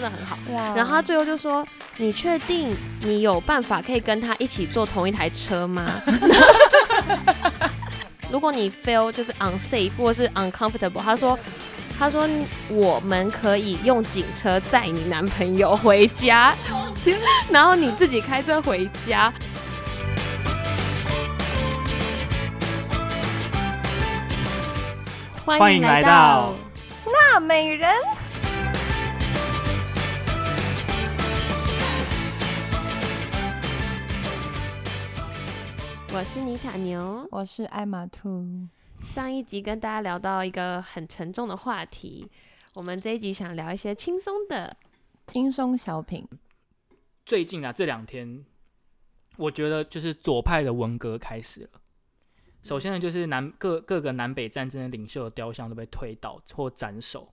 真的很好。然后他最后就说：“你确定你有办法可以跟他一起坐同一台车吗？如果你 feel 就是 unsafe 或是 uncomfortable，他说。”他说：“我们可以用警车载你男朋友回家，然后你自己开车回家。欢迎来到大美人，我是妮塔牛。我是艾玛兔。上一集跟大家聊到一个很沉重的话题，我们这一集想聊一些轻松的。轻松小品，最近啊这两天，我觉得就是左派的文革开始了。首先呢，就是南各各个南北战争的领袖的雕像都被推倒或斩首，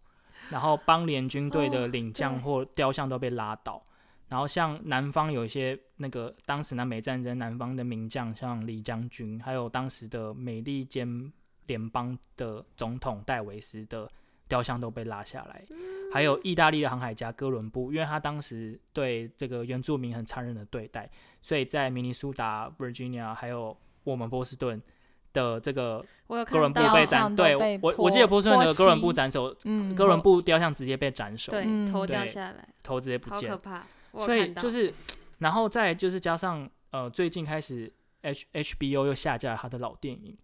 然后邦联军队的领将或雕像都被拉倒。然后像南方有一些那个当时南北战争南方的名将，像李将军，还有当时的美利坚联邦的总统戴维斯的雕像都被拉下来。还有意大利的航海家哥伦布，因为他当时对这个原住民很残忍的对待，所以在明尼苏达、Virginia 还有我们波士顿的这个哥伦布被斩，对我我记得波士顿的泼哥伦布漆斩首，嗯。哥伦布雕像直接被斩首，对嗯头掉下来，头直接不见。好可，怕。所以就是，然后再就是加上呃，最近开始 H HBO 又下架了他的老电影，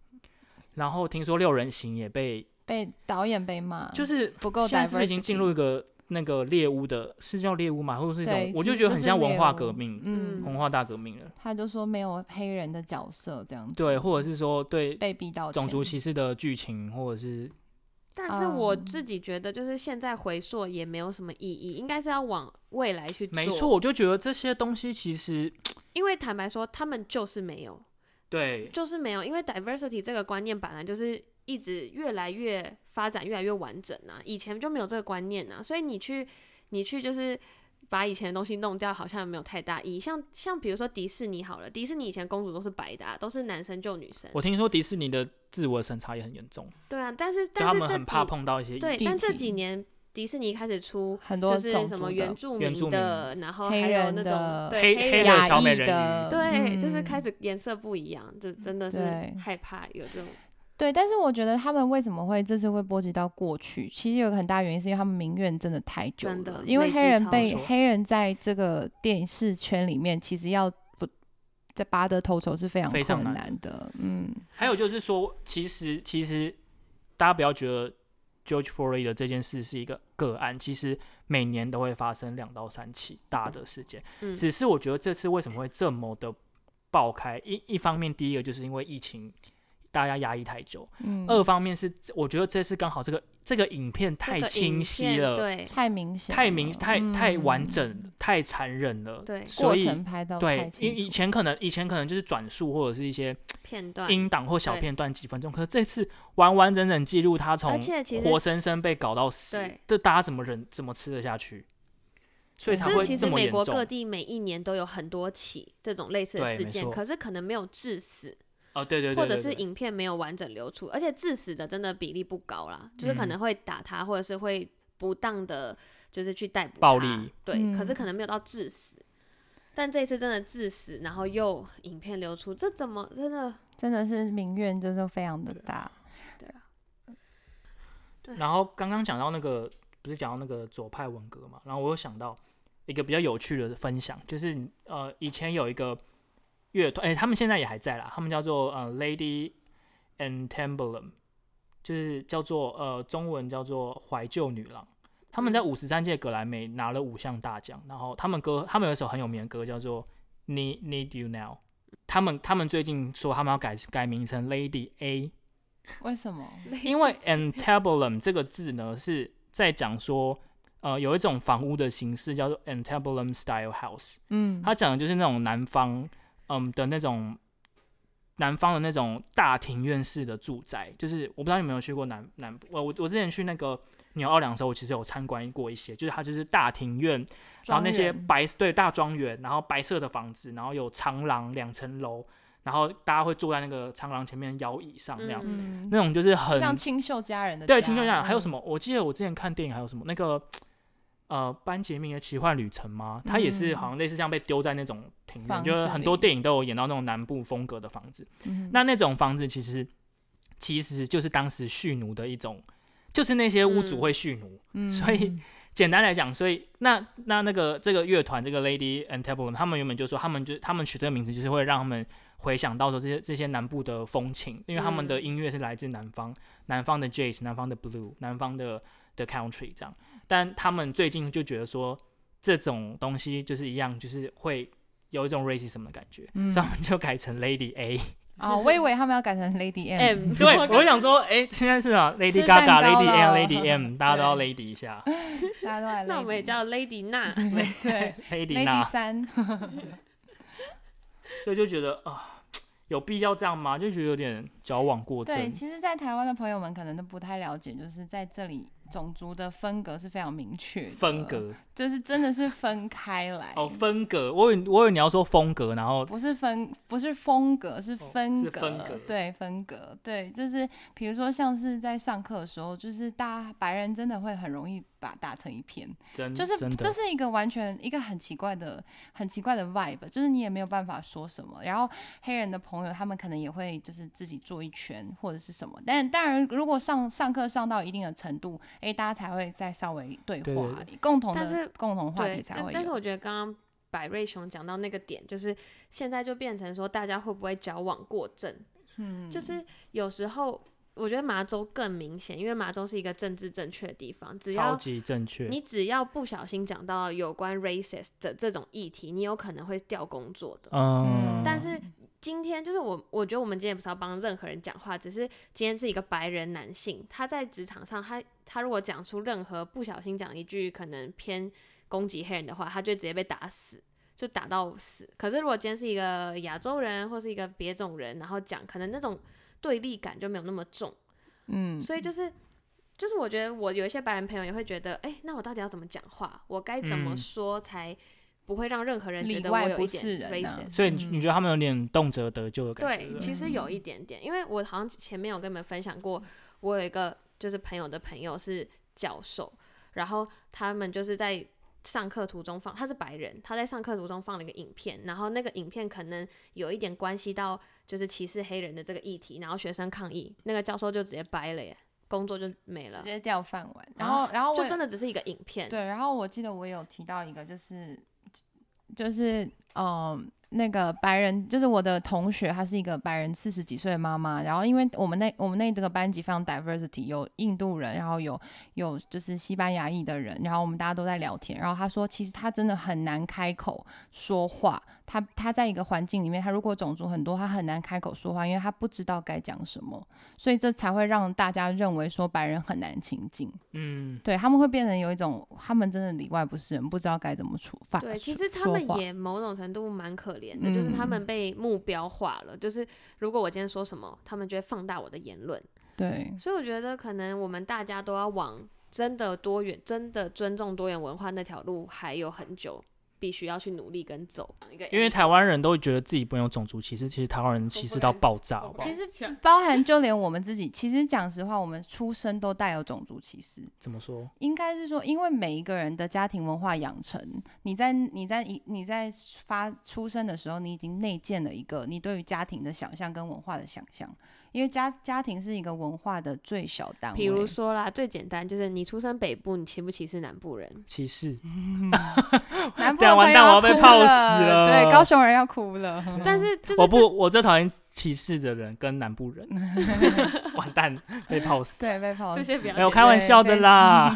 然后听说六人行也被，被导演被骂，就是不够现在是不是已经进入一个那个猎巫的，是叫猎巫嘛，或者是一种，，我就觉得很像文化革命，嗯，文化大革命了，他就说没有黑人的角色这样子，对，或者是说对被逼到种族歧视的剧情，或者是但是我嗯自己觉得，就是现在回溯也没有什么意义，应该是要往未来去做。没错，，我就觉得这些东西其实因为坦白说，他们就是没有，对就是没有，因为 diversity 这个观念本来就是一直越来越发展，越来越完整啊，以前就没有这个观念啊，所以你去你去就是。把以前的东西弄掉，好像没有太大意义。像像比如说迪士尼好了，迪士尼以前公主都是白的、啊，都是男生救女生。我听说迪士尼的自我审查也很严重，对啊，但是但是他们很怕碰到一些对，但这几年迪士尼开始出很多就是什么原住民的，然后还有那种黑黑的小美人的鱼对，就是嗯开始颜色不一样，就真的是对害怕有这种对，但是我觉得他们为什么会这次会波及到过去，其实有个很大原因是因为他们民怨真的太久真的了，因为黑人被黑人在这个电视圈里面，其实要不在拔得头筹是非常困非常难难的，嗯，还有就是说，其实其实大家不要觉得 George Floyd 的这件事是一个个案，其实每年都会发生两到三起大的事件。嗯只是我觉得这次为什么会这么的爆开？一一方面，第一个就是因为疫情，大家压抑太久；嗯。二方面是我觉得这次刚好这个这个影片太清晰片了，对。太明显，太明太太完嗯。整，太残忍了。对。过所以程拍到对，因为以前可能以前可能就是转述或者是一些片段，音档或小片段几分钟，可是这次完完整整记录他而从且其实活生生被搞到死，这大家怎么忍怎么吃得下去？所以才会这么严其实美国各。地每一年都有很多起这种类似的事件，可是可能没有致死，哦，对对对，或者是对对影片没有完整流出，而且致死的真的比例不高啦，就是可嗯能会打他，或者是会不当的，就是去逮捕暴力，对，可是嗯可能没有到致死。但这一次真的致死，然后又影片流出，这怎么真的？真的是民怨真的非常的大，对啊然后刚刚讲到那个，不是讲到那个左派文革嘛？然后我又想到一个比较有趣的分享，就是呃，以前有一个乐团，哎、他们现在也还在啦，他们叫做呃 Lady and Timberland，就是叫做呃中文叫做怀旧女郎。他们在嗯五十三届格莱美拿了五项大奖，然后他们歌，他们有一首很有名的歌叫做《Need Need You Now》。他们他们最近说他们要改改名成 Lady A，为什么？因为 antebellum 这个字呢是在讲说，呃，有一种房屋的形式叫做 antebellum style house，嗯，它讲的就是那种南方，嗯的那种南方的那种大庭院式的住宅，就是我不知道你有没有去过南南部，我我我之前去那个纽奥良的时候，我其实有参观过一些，就是它就是大庭院，然后那些白对大庄园，然后白色的房子，然后有长廊两层楼，然后大家会坐在那个长廊前面摇椅上那样，嗯，那种就是很像清秀佳人的对，家青秀家还有什嗯么？我记得我之前看电影还有什么？那个呃班杰明的奇幻旅程吗？它也是嗯好像类似像被丢在那种庭院，就是很多电影都有演到那种南部风格的房子。嗯那那种房子其实其实就是当时蓄奴的一种，就是那些屋主嗯会蓄奴。嗯所以 简单来讲，所以那那那个这个乐团这个 Lady and Tableau，他们原本就说他们就他们取这个名字就是会让他们回想到说这些这些南部的风情，因为他们的嗯音乐是来自南方，南方的 Jazz，南方的 Blue，南方的的 Country 这样。但他们最近就觉得说这种东西就是一样，就是会有一种 racism 的感觉，嗯。所以他们就改成 Lady A。哦，我以为他们要改成 Lady M，M 对，我我想说，哎、现在是啊，Lady Gaga、Lady M、Lady M，大家都要 Lady 一下。大家都来那我们也叫 Lady 娜。对，Lady 娜 Lady 三，所以就觉得啊、有必要这样吗？就觉得有点矫枉过对，其实，在台湾的朋友们可能都不太了解，就是在这里种族的分隔是非常明确的，分，隔就是真的是分开来。哦，分隔，我以为我以为你要说风格，然后不是分，不是风格，是分哦是隔，分隔对，分隔，对，就是比如说像是在上课的时候，就是大家白人真的会很容易把打成一片，真就是真这是一个完全一个很奇怪的、很奇怪的 vibe，就是你也没有办法说什么。然后黑人的朋友他们可能也会就是自己做一圈或者是什么，但当然如果上上课上到一定的程度，诶，大家才会再稍微对对话，对共同的但是共同话题，才会。但但是我觉得刚刚百瑞雄讲到那个点，就是现在就变成说大家会不会矫枉过正？嗯，就是有时候我觉得麻州更明显，因为麻州是一个政治正确的地方，只超要级正确。你只要不小心讲到有关 racist 的这种议题，你有可能会调工作的。嗯，但是今天就是我，我觉得我们今天不是要帮任何人讲话，只是今天是一个白人男性，他在职场上，他他如果讲出任何不小心讲一句可能偏攻击黑人的话，他就直接被打死，就打到死。可是如果今天是一个亚洲人或是一个别种人，然后讲，可能那种对立感就没有那么重，嗯，所以就是。就是我觉得我有一些白人朋友也会觉得，哎、那我到底要怎么讲话？我该怎么嗯说才不会让任何人觉得我有点人啊 racist？所以你你觉得他们有点动辄得咎的感觉？对，其实有一点点，因为我好像前面有跟你们分享过，我有一个就是朋友的朋友是教授，然后他们就是在上课途中放，他是白人，他在上课途中放了一个影片，然后那个影片可能有一点关系到就是歧视黑人的这个议题，然后学生抗议，那个教授就直接掰了耶，工作就没了直，接掉饭碗。然后，然后就真的只是一个影片，对，然后我记得我有提到一个，就是就是嗯，那个白人，就是我的同学，她是一个白人四十几岁的妈妈。然后因为我们那我们那这个班级非常 diversity，有印度人，然后有有就是西班牙裔的人，然后我们大家都在聊天。然后她说，其实她真的很难开口说话。她她在一个环境里面，他如果种族很多，他很难开口说话，因为他不知道该讲什么，所以这才会让大家认为说白人很难亲近。嗯，对他们会变成有一种，他们真的里外不是人，不知道该怎么处罚。对，其实他们也某种程度蛮可怜的，就是他嗯们被目标化了。就是如果我今天说什么，他们就会放大我的言论。对所以我觉得可能我们大家都要往真的多元、真的尊重多元文化那条路还有很久，必须要去努力跟走。一个因为台湾人都会觉得自己不用种族歧视，其实台湾人歧视到爆炸，好不好其？实包含就连我们自己，其实讲实话，我们出生都带有种族歧视。怎么说？应该是说，因为每一个人的家庭文化养成，你在你在你你在发出生的时候，你已经内建了一个你对于家庭的想象跟文化的想象。因为家家庭是一个文化的最小单位，比如说啦，最简单就是你出生北部，你歧不歧视南部人？歧视？南部人完蛋我要被哭泡死了对，高雄人要哭了。但是就是我不，我最讨厌歧视的人跟南部人，完蛋，被泡死。对，被泡死。这些比较没有开玩笑的啦，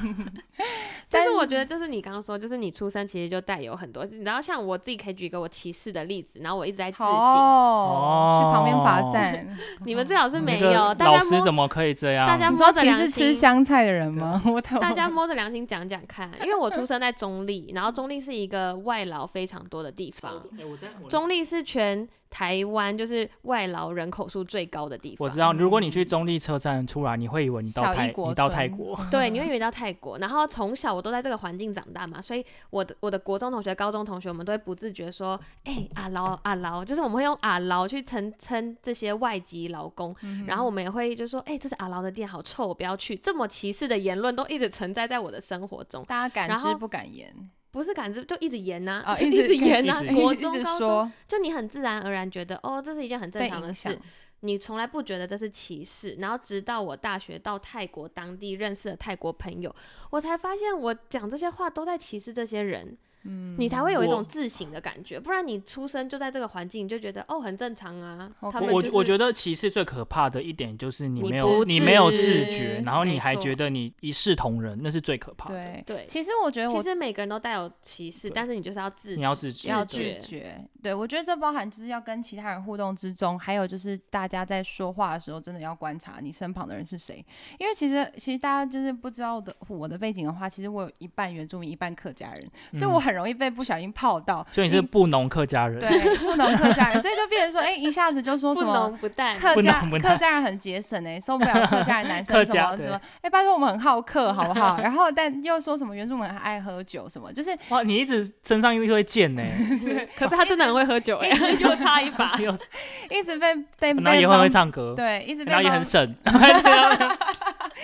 但是我觉得，就是你刚刚说，就是你出生其实就带有很多，你知道，像我自己可以举一个我歧视的例子，然后我一直在自省，哦，去旁边罚站。你们最好是没有，老大家摸师怎么可以这样？大家摸着良歧视吃心，香菜的人吗？我。大家摸着良心讲讲看，因为我出生在中立，然后中立是一个外劳非常多的地方，哎我在我中立是全台湾就是外劳人口数最高的地方。我知道，如果你去嗯中立车站出来，你会以为你到泰，国你到泰国。对，你会以为到泰国，然后从小我都在这个环境长大嘛，所以我的我的国中同学、高中同学，我们都会不自觉说，哎、阿劳阿劳，就是我们会用阿劳去称称这些外籍劳工，嗯然后我们也会就说，哎、这是阿劳的店，好臭，我不要去。这么歧视的言论都一直存在在我的生活中，大家敢知不敢言不是感知就一直言呐、一直直言呐、国中、高中，说。就你很自然而然觉得，哦，这是一件很正常的事。，你从来不觉得这是歧视，然后直到我大学到泰国当地认识了泰国朋友，我才发现我讲这些话都在歧视这些人，嗯你才会有一种自省的感觉，不然你出生就在这个环境，你就觉得哦很正常啊。我他们就是我我觉得歧视最可怕的一点就是你你没有你没有自觉，然后你还觉得你一视同仁，那是最可怕的。对对，其实我觉得我其实每个人都带有歧视，但是你就是要自你要自觉要自觉。对，我觉得这包含就是要跟其他人互动之中，还有就是大家在说话的时候，真的要观察你身旁的人是谁。因为其实其实大家就是不知道的我的背景的话，其实我有一半原住民，一半客家人，所以我嗯很容易被不小心泡到。所以你是布农客家人，对不农客家人，所以就变成说，哎、一下子就说什么。浓不淡。客家能不客家人很节省哎、受不了客家人男生客什么什么，哎、拜托我们很好客好不好？然后但又说什么原住民很爱喝酒什么，就是哇，你一直身上一堆剑呢，可是他真的很会喝酒哎、又差一把。一直被被然后也会会唱歌，对，一直被然后也很省，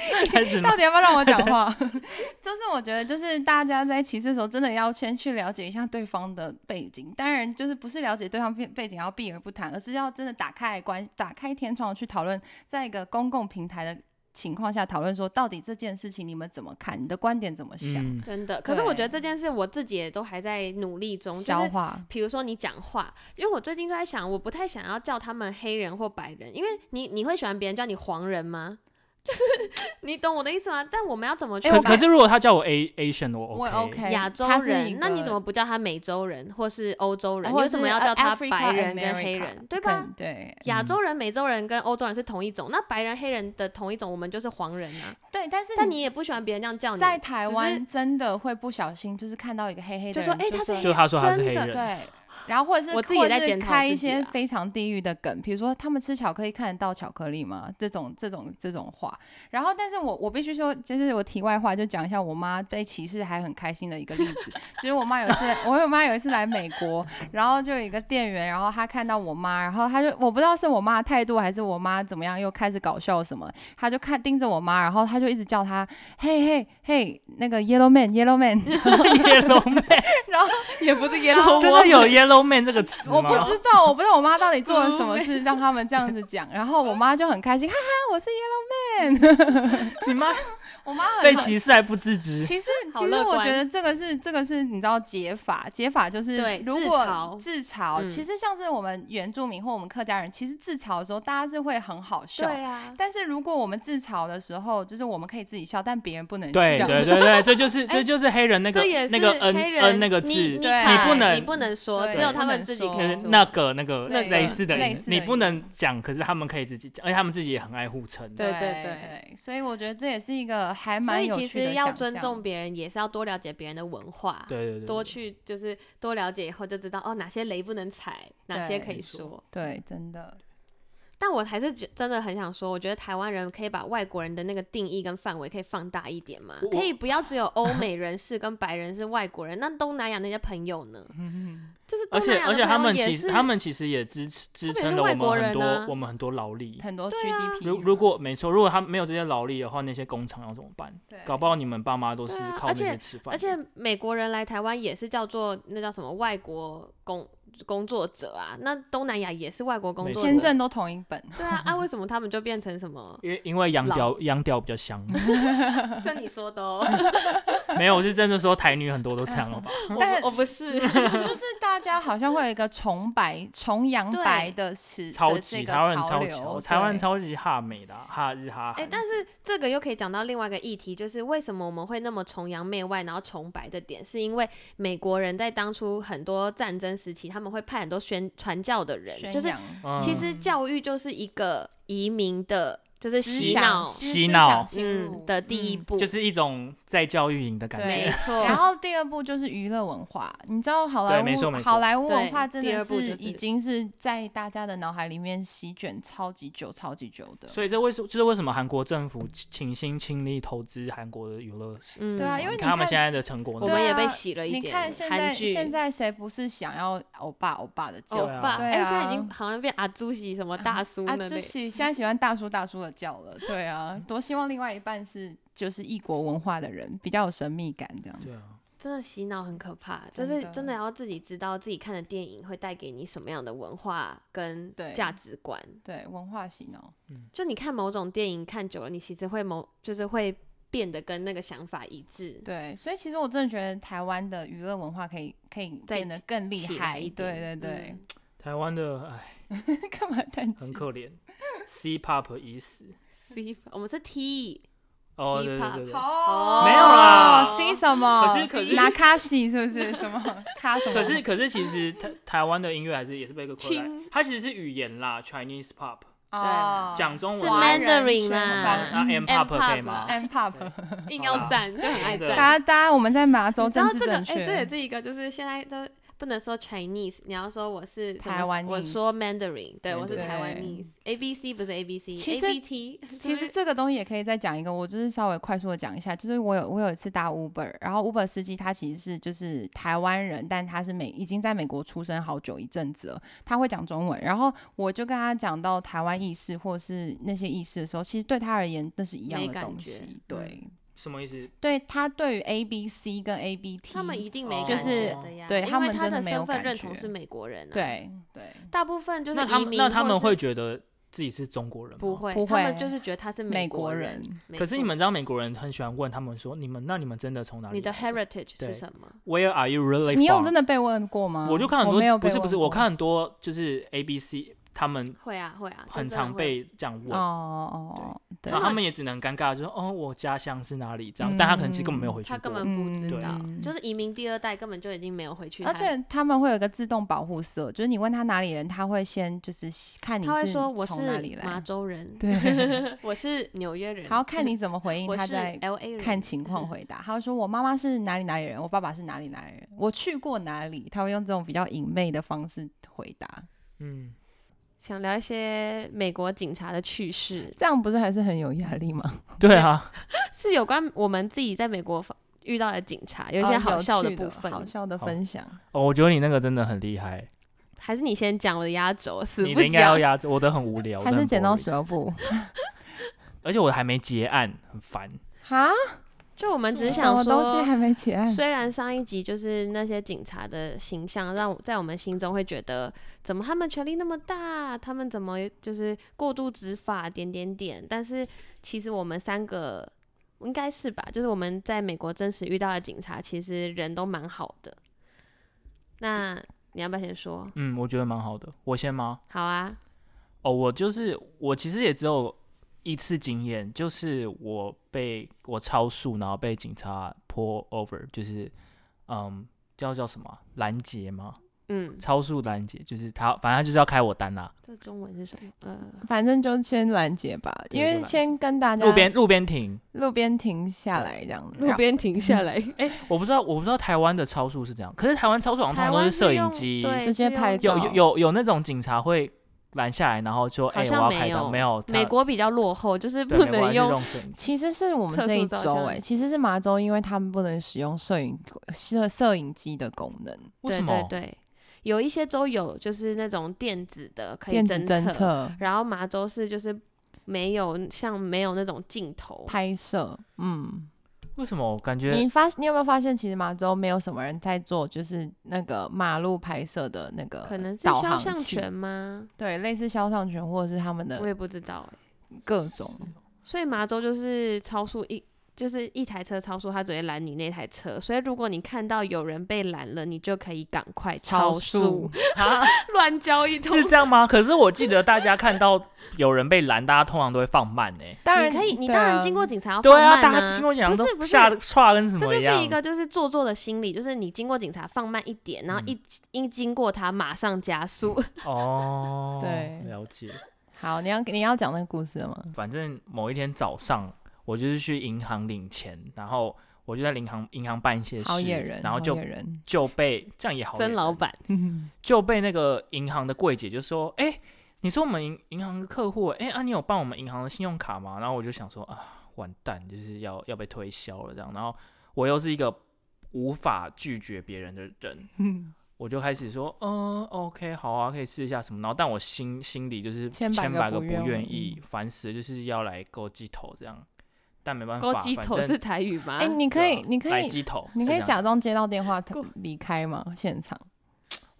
开始到？底要不要让我讲话？就是我觉得，就是大家在歧视的时候，真的要先去了解一下对方的背景。当然，就是不是了解对方背背景要避而不谈，而是要真的打开关，打开天窗去讨论，在一个公共平台的情况下讨论说，到底这件事情你们怎么看？你的观点怎么想？嗯，真的，可是我觉得这件事我自己也都还在努力中，消化。比如说你讲话，因为我最近就在想，我不太想要叫他们黑人或白人，因为你你会喜欢别人叫你黄人吗？就 是你懂我的意思吗？但我们要怎么去哎可可是如果他叫我 A Asian，我我 OK。亚洲他是一人？那你怎么不叫他美洲人或是欧洲人？为什么要叫他白人跟黑人？对吧？对亚洲人、美洲人跟欧洲人是同一种，那白人、黑人的同一种，我们就是黄人啊。对，但是但你也不喜欢别人这样叫你，在台湾真的会不小心，就是看到一个黑黑的人，就说哎、他是就他说他是真的黑人，对，然后或者是我自己也在开一些非常地狱的梗，比如说他们吃巧克力看得到巧克力吗？这种这种这种话。然后，但是我我必须说，就是我题外话就讲一下我妈被歧视还很开心的一个例子，就是我妈有一次，我我妈有一次来美国，然后就有一个店员，然后她看到我妈，然后她就我不知道是我妈的态度还是我妈怎么样，又开始搞笑什么，她就看盯着我妈，然后她就一直叫她嘿嘿嘿那个 Yellow Man Yellow Man，Yellow Man，然后也不是 yellow 真的有 Yellow Man 这个词？我不知道，我不知道我妈到底做了什么事 让他们这样子讲，然后我妈就很开心，哈哈，我是 Yellow Man，你妈我妈很被歧视还不自知，其实，其实我觉得这个是这个是你知道解法，解法就是对如果嘲自嘲，嗯其实像是我们原住民或我们客家人，其实自嘲的时候，大家是会很好笑。对啊，但是如果我们自嘲的时候，就是我们可以自己笑，但别人不能笑。对对对对，这就是这就是黑人那个那个人 n 那个字，你你不能你不能说，对只有他们自己可以说。那个那个那类似的类似，的你不能讲，可是他们可以自己讲，而且他们自己也很爱互称。对对对对，所以我觉得这也是一个还所以其蛮有趣的实要想象尊重别人，也是要多了解别人的文化，对对对，多去就是多了解以后就知道哦哪些雷不能踩，哪些可以说。对，真的。但我还是觉真的很想说，我觉得台湾人可以把外国人的那个定义跟范围可以放大一点嘛，我可以不要只有欧美人士跟白人是外国人，那东南亚那些朋友呢？就是而且而且他们其实他们其实也支持支撑了我是外国们很多啊我们很多劳力。很多 GDP，如如果没错，如果他没有这些劳力的话，那些工厂要怎么办？搞不好你们爸妈都是靠那些吃饭的。而且美国人来台湾也是叫做那叫什么外国工工作者啊，那东南亚也是外国工作者，签证都同一本，对啊，啊为什么他们就变成什么？因为因为洋屌洋屌比较香，这你说的哦，没有，我是真的说台女很多都这样了吧？我但不我不是，就是大家好像会有一个崇白、崇洋白的时超级台湾人潮流超级，台湾对超级哈美的啊哈日哈哎、韩。但是这个又可以讲到另外一个议题，就是为什么我们会那么崇洋媚外，然后崇白的点，是因为美国人在当初很多战争时期，他们会派很多宣传教的人，就是其实教育就是一个移民的。就是洗脑，洗脑嗯的第一嗯步，就是一种在教育营的感觉没觉。错。然后第二步就是娱乐文化，你知道好莱对没错没错坞好莱坞文化真的是是已经是在大家的脑海里面席卷超级久、超级久的。所以这为什就是为什么韩国政府倾心倾力投资韩国的娱乐？嗯，对啊因为你你看他们现在的成果我们也被洗了一你。看现在现在谁不是想要欧巴欧巴的叫？欧巴，哎，现在已经好像变阿朱喜什么大叔啊，那类。就喜现在喜欢大叔大叔的叫了，对啊，多希望另外一半是就是异国文化的人，比较有神秘感这样子。对啊，真的洗脑很可怕，就是真的要自己知道自己看的电影会带给你什么样的文化跟价值观。对，文化洗脑，嗯就你看某种电影看久了，你其实会某就是会变得跟那个想法一致。对，所以其实我真的觉得台湾的娱乐文化可以可以再变得更厉害。一对点对对，台湾的哎 干嘛叹气很？可怜，C pop 已死。C，我们是 T，哦，对对对对。哦。没有啦，C 什么？可是可是拿卡西是不是？什么？卡什么？可是可是其实台台湾的音乐还是也是被一个扩来，它其实是语言啦，Chinese pop 对，讲中文。是 Mandarin 圈啦那 M pop 可以吗？M pop，硬要赞，就很爱赞。大家大家我们在马州政治正哎、这也，是一个，就是现在都不能说 Chinese，你要说我是台湾我说 Mandarin，对我是台湾 ese，A B C 不是 A B 其 C，A 实 B T，其实这个东西也可以再讲一个，我就是稍微快速的讲一下，就是我有我有一次搭 Uber，然后 Uber 司机他其实是就是台湾人，但他是美已经在美国出生好久一阵子了，他会讲中文，然后我就跟他讲到台湾意识或是那些意识的时候，其实对他而言那是一样的东西，对。什么意思？对他对于 A B C 跟 A B T，他们一定没就是觉的呀，对他因为他们真的没有身份感觉认同是美国人啊，，对对大部分就是那他们移民那他们会觉得自己是中国人吗？不。会，不他们会就是觉得他是美国国人没可是你们知道美国人很喜欢问他们说，你们那你们真的从哪里来？你的 heritage 对是什么？Where are you really？你有真的被问过吗？我就看很多，不是不是，我看很多就是 A B C 他们会啊会啊，很常被这样问，哦哦然后他们也只能尴尬，就说哦，我家乡是哪里这样，但他可能其实根本没有回去过。他根本不知道，嗯就是移民第二代根本就已经没有回去，而且他们会有一个自动保护色，就是你问他哪里人，他会先就是看你他会是说我是从哪里麻来，州人，对，我是纽约人，还要看你怎么回应，他在 L A，看情况回答。他会说我妈妈是哪里哪里人，我爸爸是哪里哪里人，我去过哪里，他会用这种比较隐昧的方式回答，嗯，想聊一些美国警察的趣事，这样不是还是很有压力吗？对啊，是有关我们自己在美国遇到的警察，有一些哦好笑的部分，好笑的分享。哦，我觉得你那个真的很厉害，还是你先讲我的压轴，死不你的应该要讲。压轴，我的很无聊，还是剪到 boring 十二部 而且我还没结案，很烦。哈，就我们只是想么东西说，还没结案？虽然上一集就是那些警察的形象，让我在我们心中会觉得，怎么他们权力那么大，他们怎么就是过度执法，点点点。但是其实我们三个应该是吧，就是我们在美国真实遇到的警察，其实人都蛮好的。那你要不要先说？嗯，我觉得蛮好的。我先吗？好啊，哦，我就是我，其实也只有一次经验，就是我被我超速，然后被警察 pull over，就是嗯，叫叫什么啊拦截吗？嗯，超速拦截，就是他，反正他就是要开我单啦。这中文是什么？呃，反正就先拦截吧，因为先跟大家路边路边停，路边停下来这样子，路边停下来，哎我不知道，我不知道台湾的超速是这样，可是台湾超速好像通常都是摄影机，对直接拍有有有那种警察会拦下来，然后就：“哎、我要开单。”没有美国比较落后，就是不能用。其实是我们这一周哎、其实是麻州，因为他们不能使用摄影摄摄影机的功能，对为什么？对对，有一些州有就是那种电子的可以电子侦测，测、然后麻州是就是没有像没有那种镜头，拍摄。嗯，为什么？我感觉你发你有没有发现，其实麻州没有什么人在做，就是那个马路拍摄的那个可能是导肖像权吗？对，类似肖像权或者是他们的我也不知道哎、各种。所以麻州就是超速一。就是一台车超速，他只会拦你那台车，所以如果你看到有人被拦了，你就可以赶快超速速，啊，乱交一通。是这样吗？可是我记得大家看到有人被拦，大家通常都会放慢呢、当然可以，你对啊当然经过警察要对啊，放慢大家经过警察都不是不是吓得唰跟什这么一样。就是一个就是做作的心理，就是你经过警察放慢一点，然后一一经过他马上加速。哦，对了解。好，你要你要讲那个故事了吗？反正某一天早上，我就是去银行领钱，然后我就在银行银行办一些事，好野人，然后就就被这样也好野人，真老板，就被那个银行的柜姐就说：“哎、你说我们银银行的客户，哎、啊，你有办我们银行的信用卡吗？”然后我就想说啊，完蛋，就是要要被推销了这样。然后我又是一个无法拒绝别人的人，我就开始说，嗯，OK，好啊，可以试一下什么。然后但我心心里就是千百个不不愿意，烦死，就是要来勾鸡头这样。但没办法，反正鸡头是台语吗？哎、你可以，你可以，鸡头，你可以假装接到电话过离开吗？现场？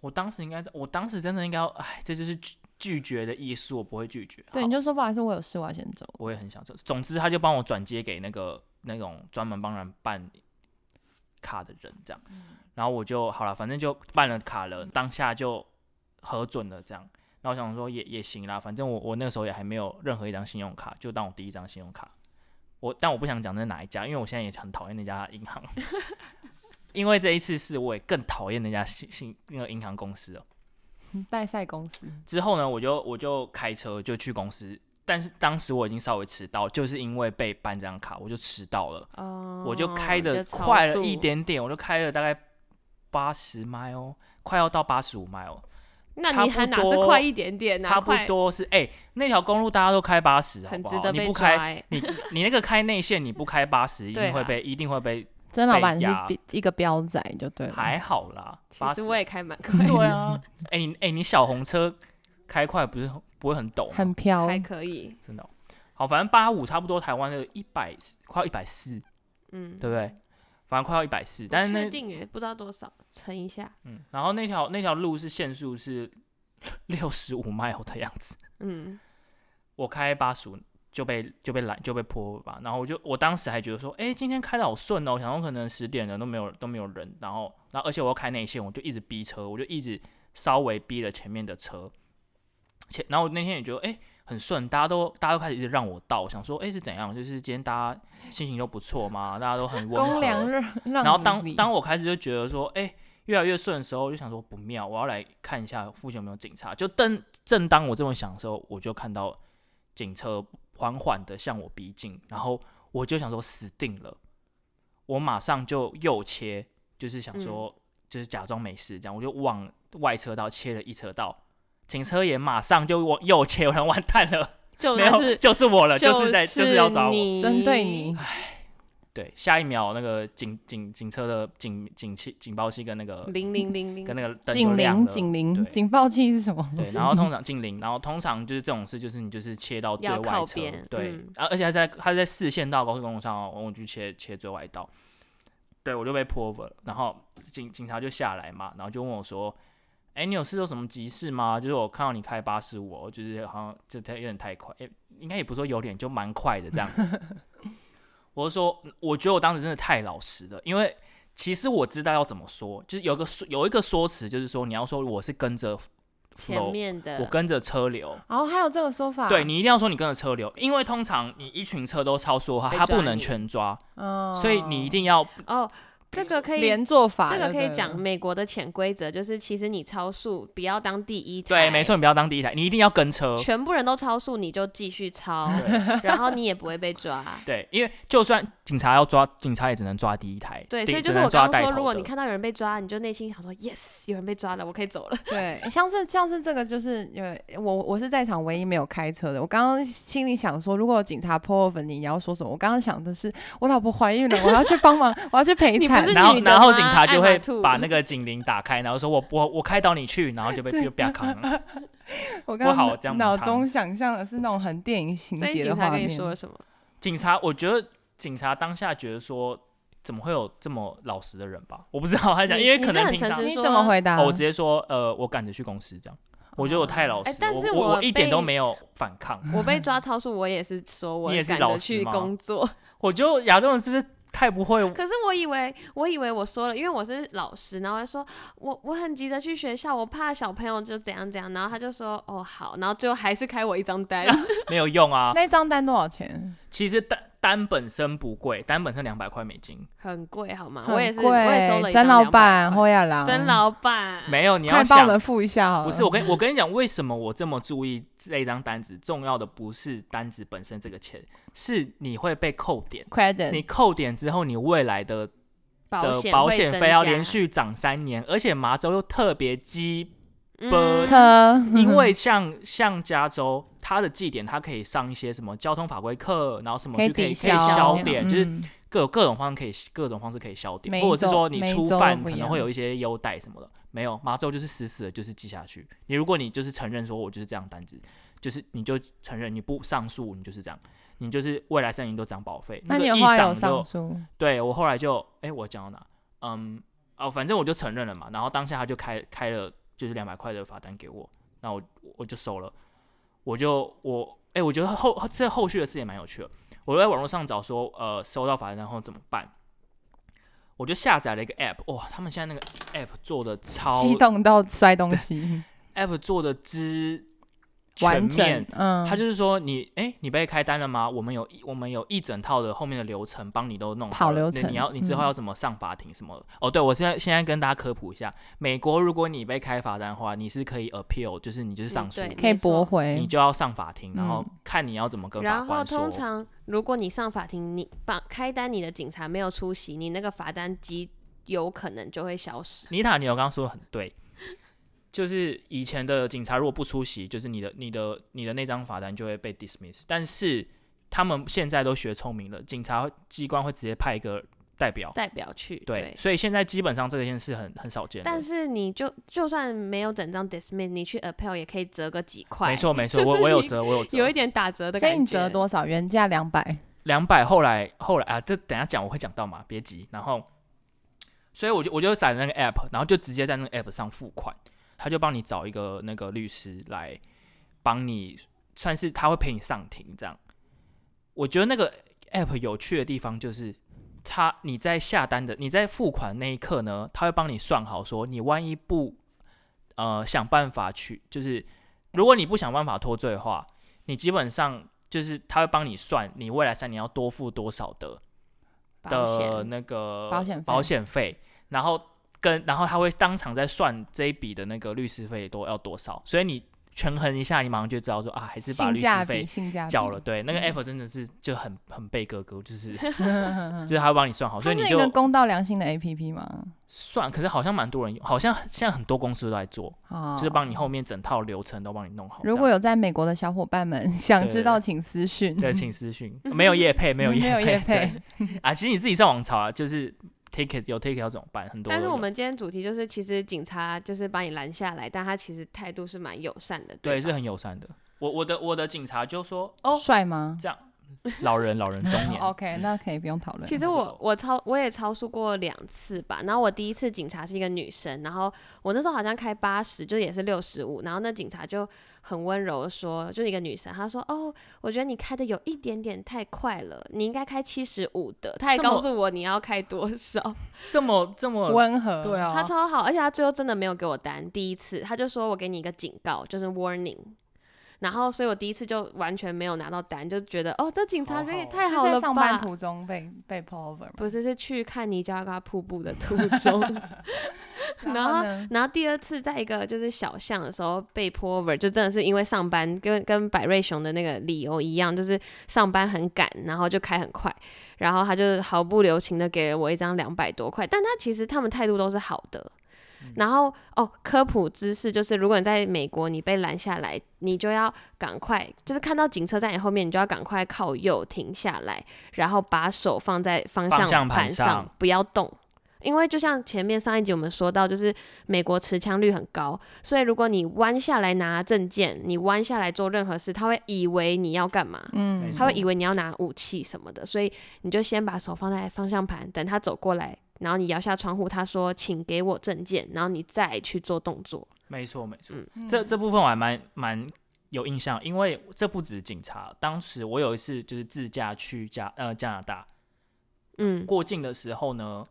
我当时应该在，我当时真的应该，哎，这就是拒拒绝的艺术，我不会拒绝。对，你就说不好意思，我有事，我要先走。我也很想走。总之，他就帮我转接给那个那种专门帮人办卡的人，这样。然后我就好了，反正就办了卡了，当下就核准了，这样。然后我想说也也行啦，反正我我那个时候也还没有任何一张信用卡，就当我第一张信用卡。我但我不想讲那是哪一家，因为我现在也很讨厌那家银行，因为这一次是我也更讨厌那家信信那个银行公司了。代赛公司，之后呢，我就我就开车就去公司，但是当时我已经稍微迟到，就是因为被办这张卡，我就迟到了，哦，我就开的快了一点点，我就开了大概八十 mile，快要到八十五 mile，那你还哪是多快一点点？哪差不多是哎、那条公路大家都开八十，好不好？很值得被你不开。你你那个开内线，你不开八十，一定会被一定会被，曾老板是一个标仔就对了。还好啦，八十其实我也开蛮 快的，对啊，哎、你哎、你小红车开快不是不会很陡？很飘，还可以。真的哦、好，反正八五差不多台湾的一百快要一百四，嗯，对不对？反正快要一百四，但是不确定耶，不知道多少，乘一下。嗯，然后那条那条路是限速是 六十五 mile 的样子，嗯，我开八十五就被就被拦就被泼吧，然后我就我当时还觉得说，哎、今天开的好顺哦，我想说可能十点了都没有都没有人，然后然后而且我又开内线，我就一直逼车，我就一直稍微逼了前面的车，前然后我那天也觉得，哎、很顺，大家都大家都开始一直让我倒，我想说，哎、是怎样？就是今天大家心情都不错嘛，大家都很温和，然后当当我开始就觉得说，哎、越来越顺的时候，我就想说不妙，我要来看一下附近有没有警察。就正正当我这么想的时候，我就看到警车缓缓的向我逼近，然后我就想说死定了，我马上就右切，就是想说、就是假装没事，这样我就往外车道切了一车道。警车也马上就往右切，我想完蛋了，就没有，是就是我了，就是在就是要找我。你针对你，对，下一秒那个警警警车的警警器警报器跟那个零零零零跟，那个灯警铃警铃警报器是什么？对，然后通常警铃，然后通常就是这种事，就是你就是切到最外边，对，嗯。啊，而且还在还在四线道高速公路上哦，我就切切最外道，对我就被 pull over，了然后警警察就下来嘛，然后就问我说，哎、你有事有什么急事吗？就是我看到你开八十五，就是好像就太有点太快，哎、应该也不是说有点，就蛮快的这样。我是说，我觉得我当时真的太老实了，因为其实我知道要怎么说，就是有个说有一个说辞，就是说你要说我是跟着前 flow，面的我跟着车流。哦，还有这个说法，对你一定要说你跟着车流，因为通常你一群车都超速的话，他不能全抓，嗯，所以你一定要哦，这个可以连做法，这个可以讲美国的潜规则，就是其实你超速不要当第一台，对，没错，，你不要当第一台，你一定要跟车。全部人都超速你就继续超，然后你也不会被抓。对，因为就算警察要抓，警察也只能抓第一台，对，所以就是我刚刚说，如果你看到有人被抓，你就内心想说 yes，有人被抓了，我可以走了。对，像是像是这个，就是呃我我是在场唯一没有开车的。我刚刚心里想说，如果警察 pull over 你，你要说什么？我刚刚想的是，我老婆怀孕了，我要去帮忙，我要去陪产是。然后然后警察就会把那个警铃打开，然后说我我我开导你去，然后就被就被扛了。我刚好刚脑这样母汤中想象的是那种很电影情节的警察跟你。说了什么？警察，我觉得警察当下觉得说，怎么会有这么老实的人吧？我不知道他讲，因为可能平常你怎么回答？哦，我直接说，呃，我赶着去公司这样。我觉得我太老实但是我我我一点都没有反抗。我被抓超速，我也是说我 你也是赶着去老实吗工作。我觉得亚洲人是不是太不会？可是我以为，我以为我说了，因为我是老师，然后他说我我很急着去学校，我怕小朋友就怎样怎样，然后他就说哦好，然后最后还是开我一张单，没有用啊。那张单多少钱？其实单单本身不贵，单本身两百块美金。很贵好吗？我也是，我也收了贵。曾一张老板，200块侯亚郎，曾老板，没有，你要快帮我想们付一下好了。不是我跟我跟你讲，为什么我这么注意这一张单子？重要的不是单子本身这个钱，是你会被扣点。credit，你扣点之后，你未来的保的保险费要加连续涨三年，而且麻州又特别鸡，嗯车，因为像像加州，它的绩点他可以上一些什么交通法规课，然后什么就可以可以消消点，就是嗯各有各种方式可以各种方式可以消点，或者是说你初犯可能会有一些优待什么的，没有麻州就是死死的，就是记下去。你如果你就是承认说我就是这样单子，就是你就承认你不上诉，你就是这样，你就是未来三年都涨保费。那你个一有后来有涨诉？对我后来就哎、我讲到哪？嗯哦，反正我就承认了嘛，然后当下他就开开了就是两百块的罚单给我，那我我就收了，我就我哎、我觉得后这后续的事也蛮有趣的，我在网络上找说呃收到罚单然后怎么办，我就下载了一个 app，哇，他们现在那个 app 做的超激动到摔东西，app 做的之全面，，嗯，他就是说你，哎、你被开单了吗？我们有我们有一整套的后面的流程帮你都弄好了跑流程你要你之后嗯要怎么上法庭什么的？哦，对，我现在现在跟大家科普一下，美国如果你被开罚单的话，你是可以 appeal，就是你就是上诉，对可以驳回你，就要上法庭，然后嗯看你要怎么跟法然后官说通。常如果你上法庭，你把开单你的警察没有出席，你那个罚单机有可能就会消失。妮塔，你有刚刚说的很对，就是以前的警察如果不出席，就是你的你的你的那张罚单就会被 dismiss，但是他们现在都学聪明了，警察机关会直接派一个代表。代表去对，所以现在基本上这件事很很少见。但是你就就算没有整张 dismiss，你去 appeal 也可以折个几块，没错 没错，我我有折，我有折，有一点打折的感觉。所以你折多少？原价两百，两百，后来后来啊，这等下讲我会讲到嘛，别急。然后，所以我就我就载那个 app，然后就直接在那个 app 上付款，他就帮你找一个那个律师来帮你，算是他会陪你上庭这样。我觉得那个 app 有趣的地方就是，他你在下单的你在付款那一刻呢，他会帮你算好说，你万一不呃想办法去，就是如果你不想办法脱罪的话，你基本上就是他会帮你算你未来三年要多付多少的保的险那个保险保险费，然后跟然后他会当场在算这一笔的那个律师费多要多少，所以你权衡一下，你马上就知道说啊，还是把律师费性价比缴了。对，那个嗯 app 真的是就很很背哥哥，就是 就是他会帮你算好，所以你就个公道良心的 A P P 吗？算，可是好像蛮多人用，好像现在很多公司都在做，啊，就是帮你后面整套流程都帮你弄好。如果有在美国的小伙伴们想知道，请私讯。对，请私讯，没有业配，没有 没有业业配啊。其实你自己上网查啊，就是 ticket 有 ticket 要怎么办？很多但是我们今天主题就是，其实警察就是把你拦下来，但他其实态度是蛮友善的，对吧是很友善的。我我的我的警察就说哦，帅吗这样老人老人中年？OK，那可以不用讨论。其实我我超我也超速过两次吧，然后我第一次警察是一个女生，然后我那时候好像开八十，就也是六十五，然后那警察就很温柔的说，就是一个女生，她说哦，我觉得你开的有一点点太快了，你应该开七十五的，她也告诉我你要开多少，这么这么温和，对啊，她超好，而且她最后真的没有给我单，第一次她就说我给你一个警告，就是 warning。然后，所以我第一次就完全没有拿到单，就觉得哦，这警察人也太好了吧！在上班途中被被 pull over 吗？不是，是去看尼加拉瀑布的途中。然后？然后第二次在一个就是小巷的时候被 pull over，就真的是因为上班跟跟百瑞熊的那个理由一样，就是上班很赶，然后就开很快，然后他就毫不留情的给了我一张两百多块，但他其实他们态度都是好的。然后哦，科普知识就是，如果你在美国你被拦下来，你就要赶快，就是看到警车在你后面，你就要赶快靠右停下来，然后把手放在方方向盘盘上不要动。因为就像前面上一集我们说到，就是美国持枪率很高，所以如果你弯下来拿证件，你弯下来做任何事，他会以为你要干嘛，嗯。他会以为你要拿武器什么的，所以你就先把手放在方向盘，等他走过来，然后你摇下窗户，他说请给我证件，然后你再去做动作。没错没错，嗯。这这部分我还蛮蛮有印象，因为这不止警察，当时我有一次就是自驾去加呃加拿大。嗯，过境的时候呢，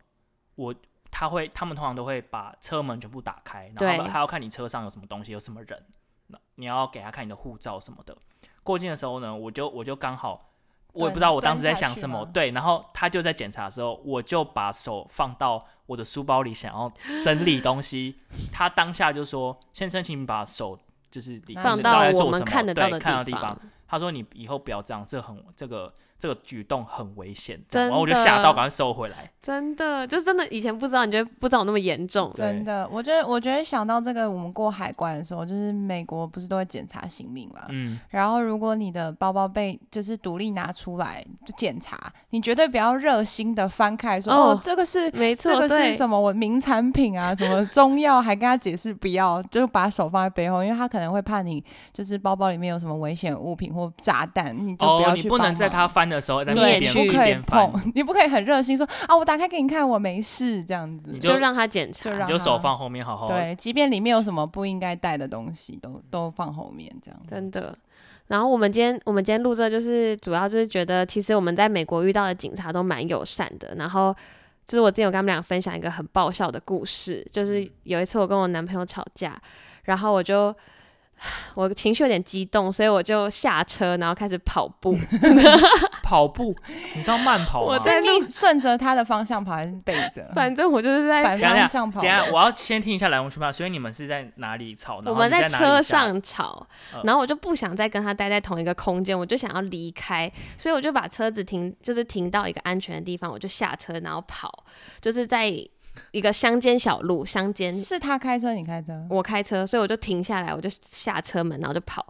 我他会他们通常都会把车门全部打开，然后对。他要看你车上有什么东西，有什么人，那你要给他看你的护照什么的。过境的时候呢，我就我就刚好我也不知道我当时在想什么，对，然后他就在检查的时候，我就把手放到我的书包里，想要整理东西。他当下就说：“先生，请你把手就是你放你到我们底在做什么对看得到的地方。”他说：“你以后不要这样，这很这个这个举动很危险。”然后我就吓的到，赶快收回来。真的，就真的以前不知道，你觉得不知道有那么严重。真的，我觉得，我觉得想到这个，我们过海关的时候，就是美国不是都会检查行李嘛？嗯，然后如果你的包包被就是独立拿出来就检查，你绝对不要热心的翻开说，哦哦这个是没错，这个对是什么我名产品啊，什么中药，还跟他解释不要，就把手放在背后，因为他可能会怕你就是包包里面有什么危险物品或炸弹，你就不哦要，去帮你不能在他翻的时候在你那边一也去不可以，碰，你不可以很热心说啊，我打开给你看，我没事这样子你。就让他检查就。让你就手放后面，好好对，即便里面有什么不应该带的东西，都都放后面这样。真的。然后我们今天我们今天录这就是主要就是觉得，其实我们在美国遇到的警察都蛮友善的。然后就是我之前有跟他们俩分享一个很爆笑的故事，就是有一次我跟我男朋友吵架，然后我就 我情绪有点激动，所以我就下车，然后开始跑步。跑步，你知道慢跑 吗？我所以你顺着他的方向跑还是背着？反正我就是在反方向跑等。下，我要先听一下来龙去脉。所以你们是在哪里吵？然我们在车上吵嗯，然后我就不想再跟他待在同一个空间，我就想要离开，所以我就把车子停，就是停到一个安全的地方，我就下车，然后跑，就是在一个乡间小路，乡间是他开车，你开车？我开车，所以我就停下来，我就下车门，然后就跑，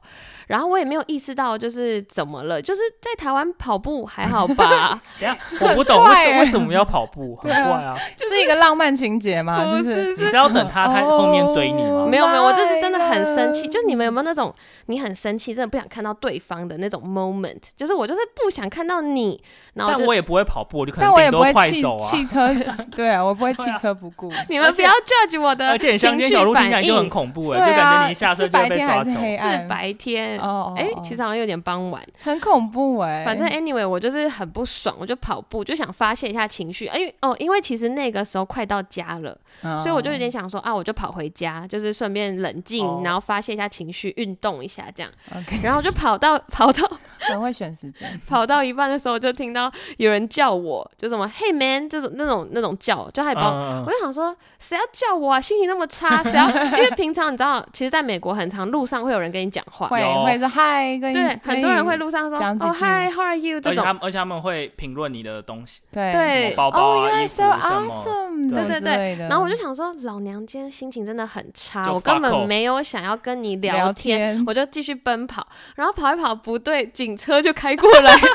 然后我也没有意识到就是怎么了，就是在台湾跑步还好吧，等下，我不懂为为什么要跑步，很怪啊！是一个浪漫情节吗？不就是你是要等他开后面追你吗哦？没有没有，我这是真的很生气。就你们有没有那种你很生气，真的不想看到对方的那种 moment？就是我就是不想看到你，然后但我也不会跑步，我就可但我也能顶多不会汽快走啊。汽车，对啊，我不会汽车不顾。你们不要 judge 我的而且反来就很应。恐怖哎，对就感啊觉你一下车是就会白天还是被抓走。黑暗？是白天，哦，哎、哦其实好像有点傍晚。很恐怖哎。反正 anyway，我就是很不爽，我就跑步，就想发泄一下情绪。因为哦，因为其实那个时候快到家了，嗯所以我就有点想说啊，我就跑回家，就是顺便冷静，哦然后发泄一下情绪，运动一下这样。OK，然后我就跑到跑到 很会选时间。跑到一半的时候，就听到有人叫我，就什么 “Hey man” 这种那种那种叫，就还把我嗯嗯我就想说，谁要叫我啊？心情那么差，谁要？因为平常你知道，其实在美国很长路上会有人跟你讲话，会会说嗨，跟你对，很多人会路上说哦句 Hi，How are you 这种而且他，们而且他们会评论你的东西，对对什么包包哦啊、，You're 衣服 so 什么。awesome，对对对然后我就想说，老娘今天心情真的很差，我根本没有想要跟你聊聊，天我就继续奔跑，然后跑一跑不对，警车就开过来了。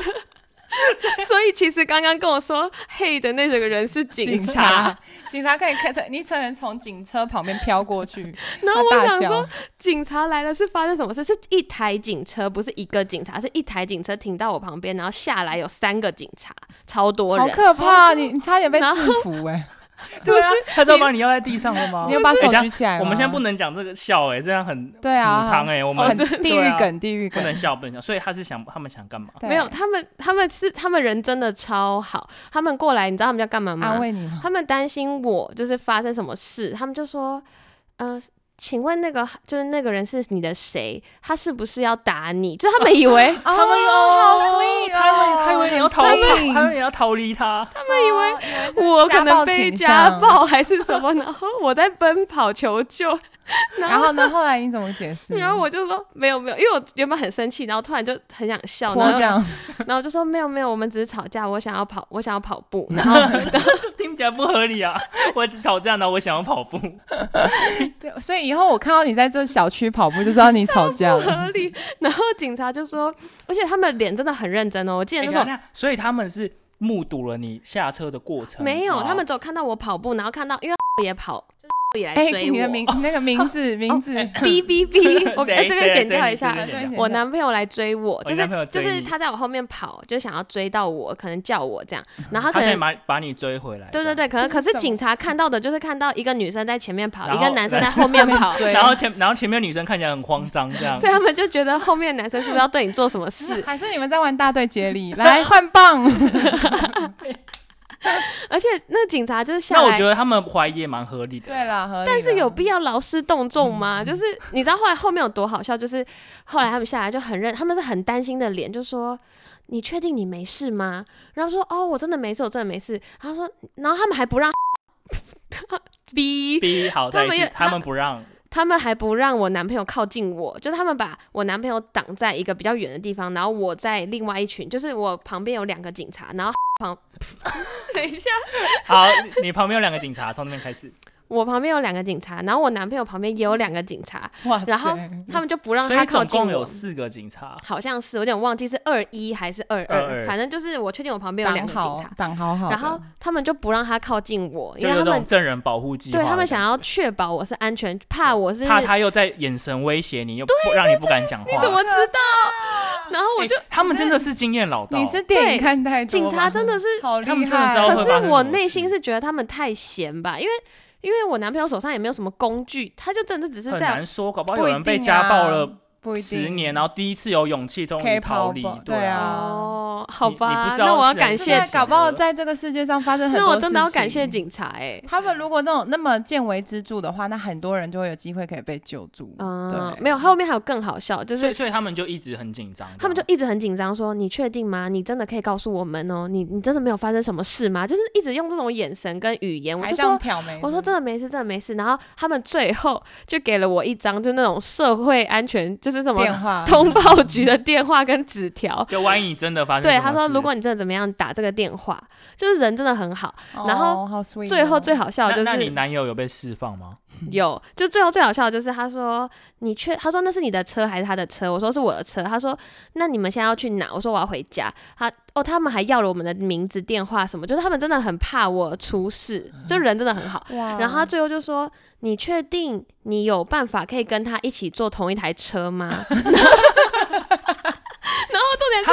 所以其实刚刚跟我说“嘿”的那个人是警察，警察可以开车，你可能从警车旁边飘过去，然后我想说，警察来了是发生什么事？是一台警车，不是一个警察，是一台警车停到我旁边，然后下来有三个警察，超多人好。可怕，你你差点被制服哎，对啊，他知道把你压在地上了吗？你要把手举起来吗？我们现在不能讲这个笑哎，这样很对啊，母汤哎，我们很地狱梗，地狱梗，不能笑，不能笑。所以他是想他们想干嘛？没有，他们他们是他们人真的超好，他们过来，你知道他们要干嘛吗安？慰你吗？他们担心我就是发生什么事，他们就说，呃。请问那个就是那个人是你的谁？他是不是要打你？就他们以为 他们好 sweet，他以为他以为你要逃他以为你要逃离他。他们以为我可能被家暴暴还是什么，然后我在奔跑求救，然后呢？后来你怎么解释？然后我就说没有没有，因为我原本很生气，然后突然就很想笑，然后脱掉，然后就说没有没有，我们只是吵架，我想要跑，我想要跑步，然后听起来不合理啊！我只吵架，然后我想要跑步。对，所以以后我看到你在这小区跑步，就知道你吵架不。合理。然后警察就说，而且他们脸真的很认真哦，我记得那时候。哎等一下所以他们是目睹了你下车的过程。没有，他们只有看到我跑步，然后看到因为也跑，就是也来哎，追我。你的名那个名字 名字，哔哔哔，我这个谁来追剪掉一下我男朋友来追我，就是就是他在我后面跑，就想要追到我，可能叫我这样，然后他可能。把把你追回来。对对对，可能可是警察看到的就是看到一个女生在前面跑，一个男生在后面 跑，然后前然后前面女生看起来很慌张，这样所以他们就觉得后面男生是不是要对你做什么事？还是你们在玩大队接力？来换棒，而且那警察就是下来那我觉，得他们怀疑也蛮合理的。对啦，合理但是有必要劳师动众嗯吗？就是你知道后来后面有多好笑？就是后来他们下来就很认，他们是很担心的脸，就说。你确定你没事吗？然后说哦，我真的没事，我真的没事。他说，然后他们还不让 逼，逼好在一起他们也，他们不让，他们还不让我男朋友靠近我，就他们把我男朋友挡在一个比较远的地方，然后我在另外一群，就是我旁边有两个警察，然后旁，等一下，好，你旁边有两个警察，从那边开始，我旁边有两个警察，然后我男朋友旁边也有两个警察，哇然后他们就不让所以他靠近总共有我。四个警察。好像是，我有点忘记是二一还是二二，22反正就是我确定我旁边有两挡个警察，挡好好的，然后他们就不让他靠近我，因就有这种为他们证人保护计划的感觉，对他们想要确保我是安全，怕我是怕他又在眼神威胁你，又不让你不敢讲话。你怎么知道？然后我就欸他们真的是经验老道，你是电对影看太多警察真的是好厉害，他们真的知道可是会发生我内什么事。心是觉得他们太闲吧，因为因为我男朋友手上也没有什么工具，他就真的只是很在难说，搞不好有人被定家暴啊了不一定十年，然后第一次有勇气终可以于逃离，对对啊哦，好吧那我要感谢搞不好在这个世界上发生很多那我真的要感谢警察哎、他们如果那种那么见微知著的话，那很多人就会有机会可以被救助。嗯，对，没有，后面还有更好笑，就是所以所以他们就一直很紧张，他们就一直很紧张，说你确定吗？你真的可以告诉我们哦？你你真的没有发生什么事吗？就是一直用这种眼神跟语言，我这样就说。挑眉，我说真的没事，真的没事。然后他们最后就给了我一张，就那种社会安全，就是什么电话 通报局的电话跟纸条。就万一你真的发生对，他说如果你真的怎么样，打这个电话，就是人真的很好。然后哦好 sweet 最后哦最好笑的就是那你男友有被释放吗？有，就最后最好笑的就是他说你确，他说那是你的车还是他的车？我说是我的车。他说那你们现在要去哪？我说我要回家。他哦，他们还要了我们的名字、电话什么，就是他们真的很怕我出事，就人真的很好。然后他最后就说：“你确定你有办法可以跟他一起坐同一台车吗？”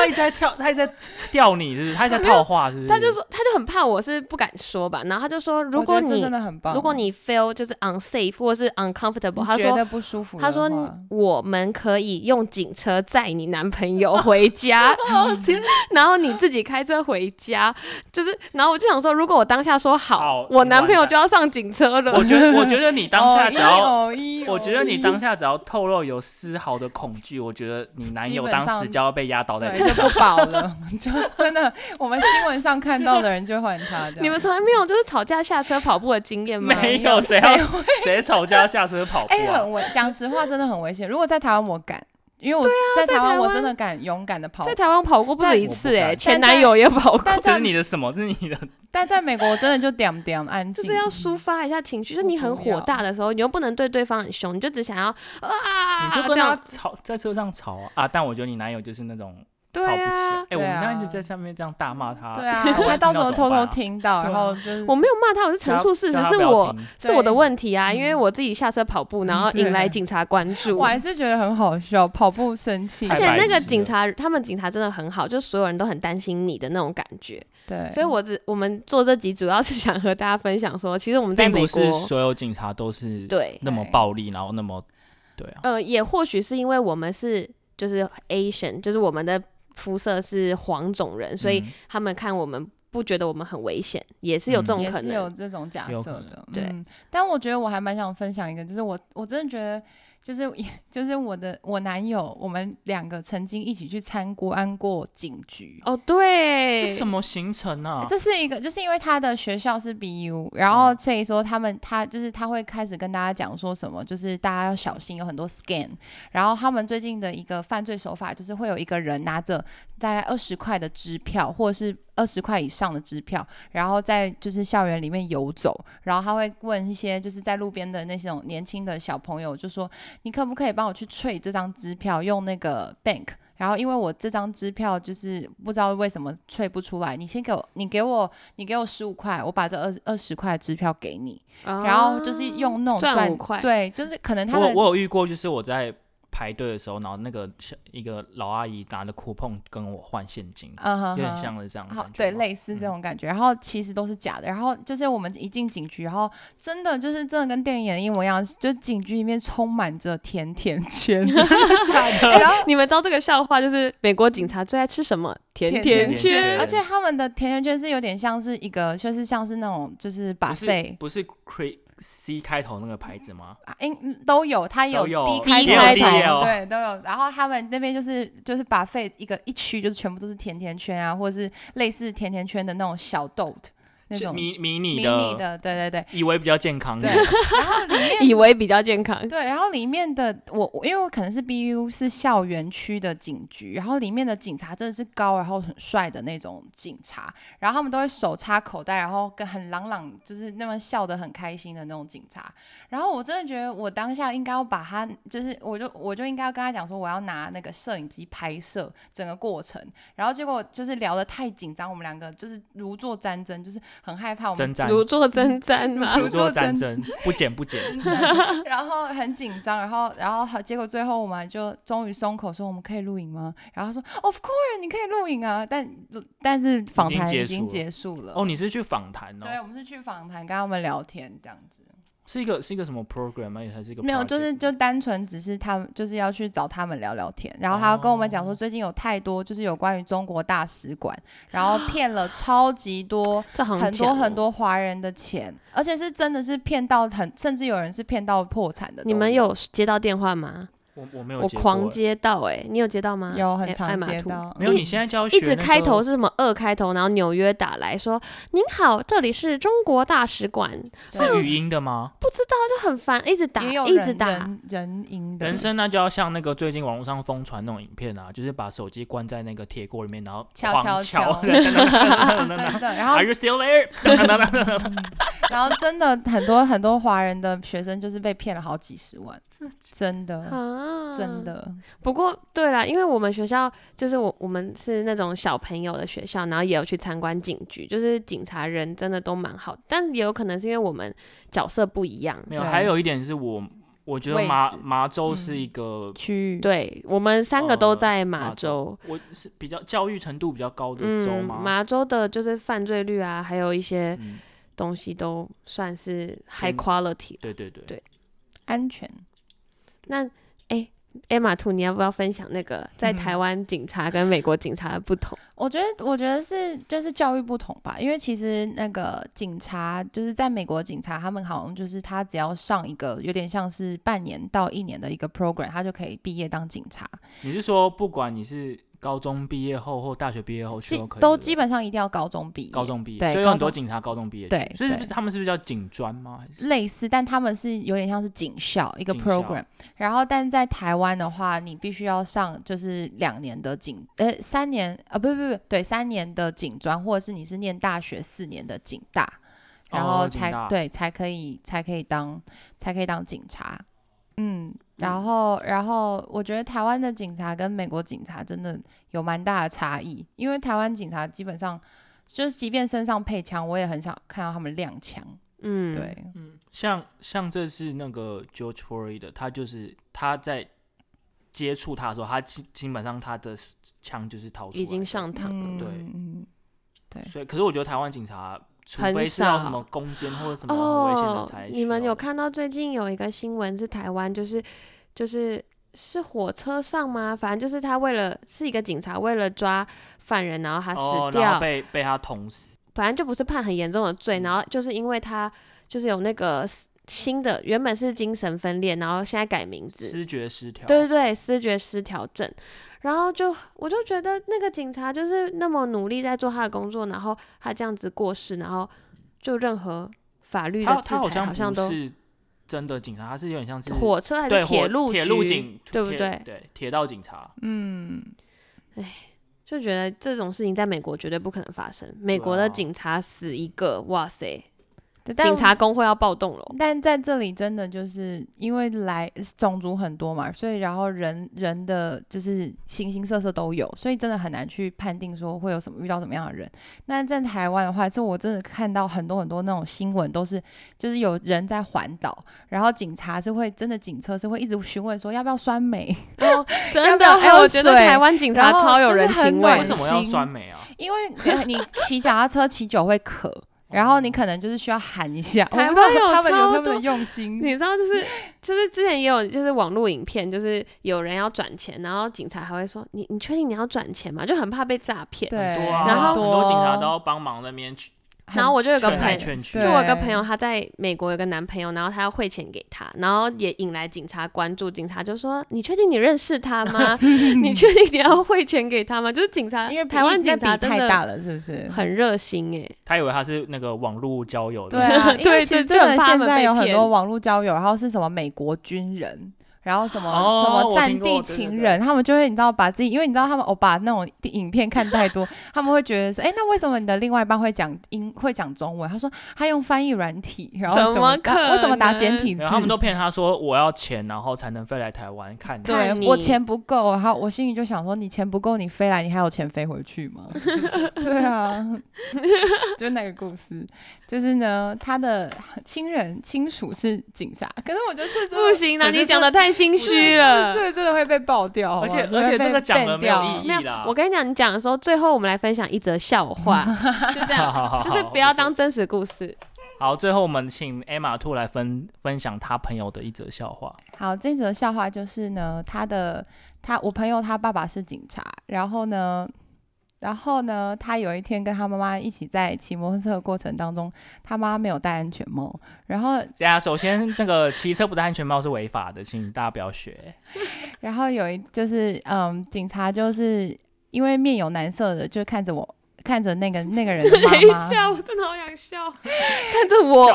他一直在跳，他一直在吊你，是不是？他一直在套话，是不是？他就说，他就很怕我是不敢说吧。然后他就说，如果你真的很棒，如果你 feel 就是 unsafe 或是 uncomfortable，他说不舒服，他说我们可以用警车载你男朋友回家，然后你自己开车回家，就是，然后我就想说，如果我当下说好，好我男朋友就要上警车了。我觉得，我觉得你当下只要，我觉得你当下只要透露有丝毫的恐惧，我觉得你男友当时就要被压倒在不保了，就真的我们新闻上看到的人就换他。你们从来没有就是吵架下车跑步的经验吗？没有谁谁要 谁吵架下车跑步哎、啊？很危，讲实话真的很危险。如果在台湾我敢，因为我在台湾我真的敢勇敢的跑在，台湾跑过不止一次哎、我不敢前男友也跑过，但这是在你的什么？这是你的但在美国我真的就点点安静，就是要抒发一下情绪。就你很火大的时候，你又不能对对方很凶，你就只想要啊，你就跟他这样吵，在车上吵啊啊！但我觉得你男友就是那种对吵不起来。啊哎、。我们这样一直在下面这样大骂他，对啊，我他到时候偷偷听听到，然后就是我没有骂他，我是陈述事实，是我是我的问题啊，因为我自己下车跑步，然后引来警察关注我。还是觉得很好笑，跑步生气，而且那个警察，他们警察真的很好，就所有人都很担心你的那种感觉。对，所以我只我们做这集主要是想和大家分享说，其实我们在美并不是国，所有警察都是对，那么暴力，然后那么对啊。呃，也或许是因为我们是就是 Asian，就是我们的肤色是黄种人，所以嗯他们看我们不觉得我们很危险，也是有这种可也是有能。这种假设的，对嗯。但我觉得我还蛮想分享一个，就是我我真的觉得，就是 就是我的我男友，我们两个曾经一起去参观过警局。哦，对，是什么行程啊？这是一个，就是因为他的学校是 BU，然后所以说他们他就是他会开始跟大家讲说什么，就是大家要小心，有很多 scan。然后他们最近的一个犯罪手法就是会有一个人拿着大概二十块的支票，或者是二十块以上的支票，然后在就是校园里面游走，然后他会问一些就是在路边的那种年轻的小朋友，就说你可不可以帮我去退这张支票，用那个 bank。然后因为我这张支票就是不知道为什么退不出来，你先给我，你给我，你给我十五块，我把这二二十块的支票给你，然后就是用那种赚赚五块对，就是可能他的我我有遇过，就是我在排队的时候，然后那个小一个老阿姨拿着 coupon 跟我换现金，嗯哼有点像是这样的好，对，类似这嗯种感觉。然后其实都是假的。然后就是我们一进警局，然后真的就是真的跟电影演的一模一样，就警局里面充满着甜甜圈，哎、然后你们知道这个笑话就是美国警察最爱吃什么？甜甜甜甜圈圈。而且他们的甜甜圈是有点像是一个，就是像是那种就是把不是费。不是 cre C 开头那个牌子吗？啊，应都有，它有 D，D 开头，对，都有。然后他们那边就是就是把费一个一区，就是全部都是甜甜圈啊，或者是类似甜甜圈的那种小豆的那种迷迷你迷的，你的，对对对以为比较健康的对。然后里面 以为比较健康，对，然后里面的我，我因为我可能是 BU 是校园区的警局，然后里面的警察真的是高然后很帅的那种警察，然后他们都会手插口袋，然后跟很朗朗，就是那么笑得很开心的那种警察。然后我真的觉得我当下应该要把他，就是我就我就应该要跟他讲说，我要拿那个摄影机拍摄整个过程。然后结果就是聊得太紧张，我们两个就是如坐针毡，就是很害怕我们，如坐针毡嘛。如坐针毡，不减不减。然后很紧张，然后然后结果最后我们就终于松口说我们可以录影吗？然后他说 Of course 你可以录影啊，但但是访谈已经结束了。哦，你是去访谈对，哦？我们是去访谈，跟他们聊天这样子。是一个是一个什么 program 吗？还是一个没有，就是？就单纯只是他们就是要去找他们聊聊天，然后还要跟我们讲说哦最近有太多就是有关于中国大使馆，然后骗了超级多很多。很多华人的钱，而且是真的是骗到很，甚至有人是骗到破产的。你们有接到电话吗？我我没有我狂接到哎、你有接到吗？有很常接到，没有，你现在就要学一直开头是什么二开头，然后纽约打来说：“您好，这里是中国大使馆。”是语音的吗？不知道就很烦，一直打，一直打。人人赢的人生那就要像那个最近网络上疯传那种影片啊，就是把手机关在那个铁锅里面，然后敲敲敲。真的，然后 Are you still there？然后真的很多很多华人的学生就是被骗了好几十万，真的啊，真。的，不过对啦，因为我们学校就是我我们是那种小朋友的学校，然后也有去参观警局，就是警察人真的都蛮好，但也有可能是因为我们角色不一样。没有，还有一点是我我觉得麻麻州是嗯一个区域对我们三个都呃在麻马州，我是比较教育程度比较高的州嗯，吗？马州的就是犯罪率啊，还有一些嗯，东西都算是 high quality。对对对对安全。那哎。艾玛兔，你要不要分享那个 在嗯台湾警察跟美国警察的不同？我觉得，我觉得是就是教育不同吧，因为其实那个警察就是在美国警察，他们好像就是他只要上一个有点像是半年到一年的一个 program，他就可以毕业当警察，你是说不管你是高中毕业后或大学毕业后去基都可以，都基本上一定要高中毕业，高中毕业，对所以有很多警察高中毕业去，对所以是不是他们是不是叫警专吗？还是？类似，但他们是有点像是警校一个 program，然后但在台湾的话，你必须要上就是两年的警，呃，三年，啊，不不不，对，三年的警专，或者是你是念大学四年的警大，然后才、哦对才可以才可以当才可以当警察，嗯，然后然后我觉得台湾的警察跟美国警察真的有蛮大的差异，因为台湾警察基本上就是即便身上配枪，我也很少看到他们亮枪，嗯，对。嗯，像像这是那个 George Floyd 的，他就是他在接触他的时候，他基基本上他的枪就是掏出来已经上膛了。对嗯，对，所以可是我觉得台湾警察，除很非是要什少。么攻坚或者什么很危险的哦，你们有看到最近有一个新闻是台湾，就是就是是火车上吗？反正就是他为了是一个警察为了抓犯人，然后他哦，死掉，被被他捅死，反正就不是判很严重的罪，然后就是因为他就是有那个新的原本是精神分裂，然后现在改名字，失觉失调，对对对，失觉失调症。然后就我就觉得那个警察就是那么努力在做他的工作，然后他这样子过世，然后就任何法律的制裁好像好像都是真的警察，他是有点像是火车还是铁路铁路警，对不对？对，铁道警察，嗯，哎就觉得这种事情在美国绝对不可能发生。美国的啊。警察死一个，哇塞，警察工会要暴动了。但在这里真的就是因为来种族很多嘛，所以然后人人的就是形形色色都有，所以真的很难去判定说会有什么遇到什么样的人。那在台湾的话，是我真的看到很多很多那种新闻，都是就是有人在环岛，然后警察是会真的警车是会一直询问说要不要酸梅，哦，真的，哎、喝我觉得台湾警察超有人情味。为什么要酸梅啊？因为你骑脚踏车骑久会渴。然后你可能就是需要喊一下，我不知道台湾有他们有超多他们的用心。你知道，就是就是之前也有就是网络影片，就是有人要转钱，然后警察还会说你你确定你要转钱吗？就很怕被诈骗。然后很多警察都要帮忙那边去然后我就有个朋就。我有个朋友，他在美国有个男朋友，然后他要汇钱给他，然后也引来警察关注。警察就说：“你确定你认识他吗？你确定你要汇钱给他吗？”就是警察，因为台湾警察太大的了，是不是？很热心哎、他以为他是那个网络交友的，对啊，因为对就其实真的就很怕现在有很多网络交友，然后是什么美国军人。然后什么、哦什么战地对对对情人，他们就会你知道把自己，因为你知道他们欧巴那种影片看太多，他们会觉得说，哎，那为什么你的另外一半会讲英会讲中文？他说他用翻译软体，然后什打么可为什么打简体字？然后他们都骗他说我要钱，然后才能飞来台湾看你。对我钱不够，然后我心里就想说，你钱不够，你飞来，你还有钱飞回去吗？对啊，就那个故事，就是呢，他的亲人亲属是警察，可是我觉得这不行啊，你讲的太心虚了。这个真的会被爆掉，而且而且这被个讲了没有掉意义我跟你讲，你讲的时候，最后我们来分享一则笑话，是这样，好好好就是不要当真实故事。好，最后我们请 Emma 兔来分分享他朋友的一则笑话。好，这则笑话就是呢，他的他我朋友他爸爸是警察，然后呢。然后呢，他有一天跟他妈妈一起在骑摩托车的过程当中，他妈没有戴安全帽，然后对啊首先那个骑车不戴安全帽是违法的，请大家不要学。然后有一就是嗯，警察就是因为面有难色的，就看着我，看着那个那个人的妈 等一妈，下，我真的好想笑，看着我，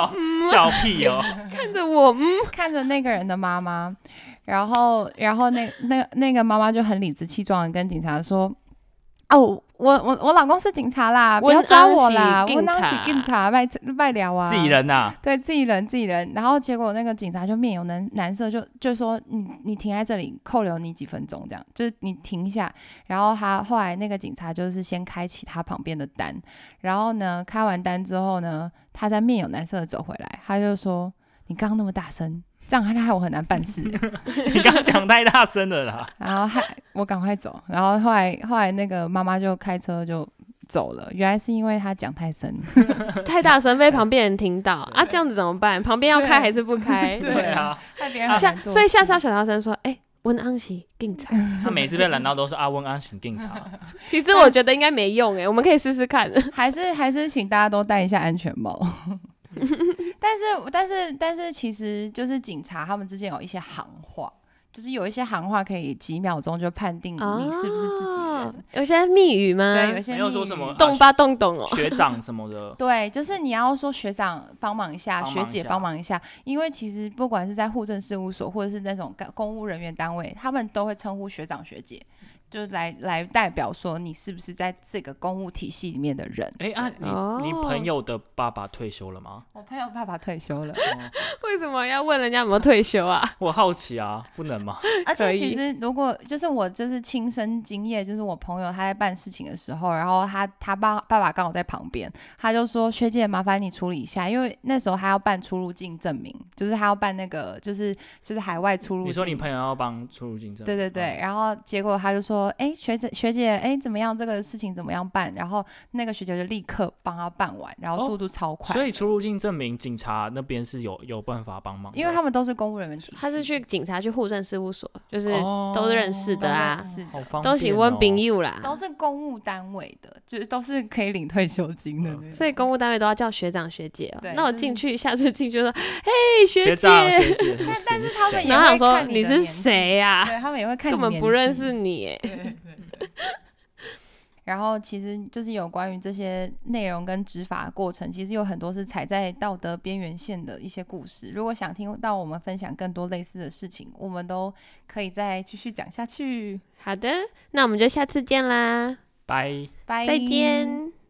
笑笑屁哦！看着我，嗯，看着那个人的妈妈，然后然后那那那个妈妈就很理直气壮的跟警察说：“哦，我我我老公是警察啦，不要抓我啦，警我当起警察卖卖聊啊，自己人呐、对自己人自己人。然后结果那个警察就面有难难色，就就说你你停在这里，扣留你几分钟，这样就是你停一下。然后他后来那个警察就是先开启他旁边的单，然后呢开完单之后呢，他在面有难色的走回来，他就说你刚刚那么大声，这样害我很难办事。你刚刚讲太大声了啦。然后害我赶快走。然后后来后来那个妈妈就开车就。走了，原来是因为他讲太深。太大声被旁边人听到啊，这样子怎么办？旁边要开还是不开？对啊，害别人下所以下次要小大声说，哎、温安琪警察。他每次被拦到都是啊温安醒警察。其实我觉得应该没用哎，我们可以试试看。还是还是请大家都戴一下安全帽。但是但是但是，其实就是警察他们之间有一些行话，就是有一些行话可以几秒钟就判定你是不是自己人。哦有些密语吗？对，有一些没有说什么动吧动动哦。学长什么的，对，就是你要说学长帮忙一下，学姐帮忙一下帮忙一下，因为其实不管是在户政事务所或者是那种干公务人员单位，他们都会称呼学长学姐，就是来来代表说你是不是在这个公务体系里面的人。哎、啊，你、你哦朋友的爸爸退休了吗？我朋友爸爸退休了，为什么要问人家有没有退休啊？我好奇啊，不能吗？而且其实如果就是我就是亲身经验，就是我朋友他在办事情的时候，然后他他爸爸爸刚好在旁边，他就说学姐麻烦你处理一下，因为那时候他要办出入境证明，就是他要办那个就是就是海外出入境。你说你朋友要帮出入境证？对对对，然后结果他就说，哎，学姐学姐，哎，怎么样？这个事情怎么样办？然后那个学姐就立刻帮他办完，然后哦速度超快，所以出入境证明警察那边是有有办法帮忙，因为他们都是公务人员他是去警察去户政事务所，就是哦都是认识的啊都，喜问朋友啦。都是公务单位的，就是都是可以领退休金的。所以公务单位都要叫学长学姐、哦对。那我就是进去，下次进去就说：“嘿，学姐。长学姐，但是但是他们也想说看你你是谁呀、对他们也会看你根本不认识你 哎。然后其实就是有关于这些内容跟执法过程，其实有很多是踩在道德边缘线的一些故事。如果想听到我们分享更多类似的事情，我们都可以再继续讲下去。好的，那我们就下次见啦，拜。拜，再见。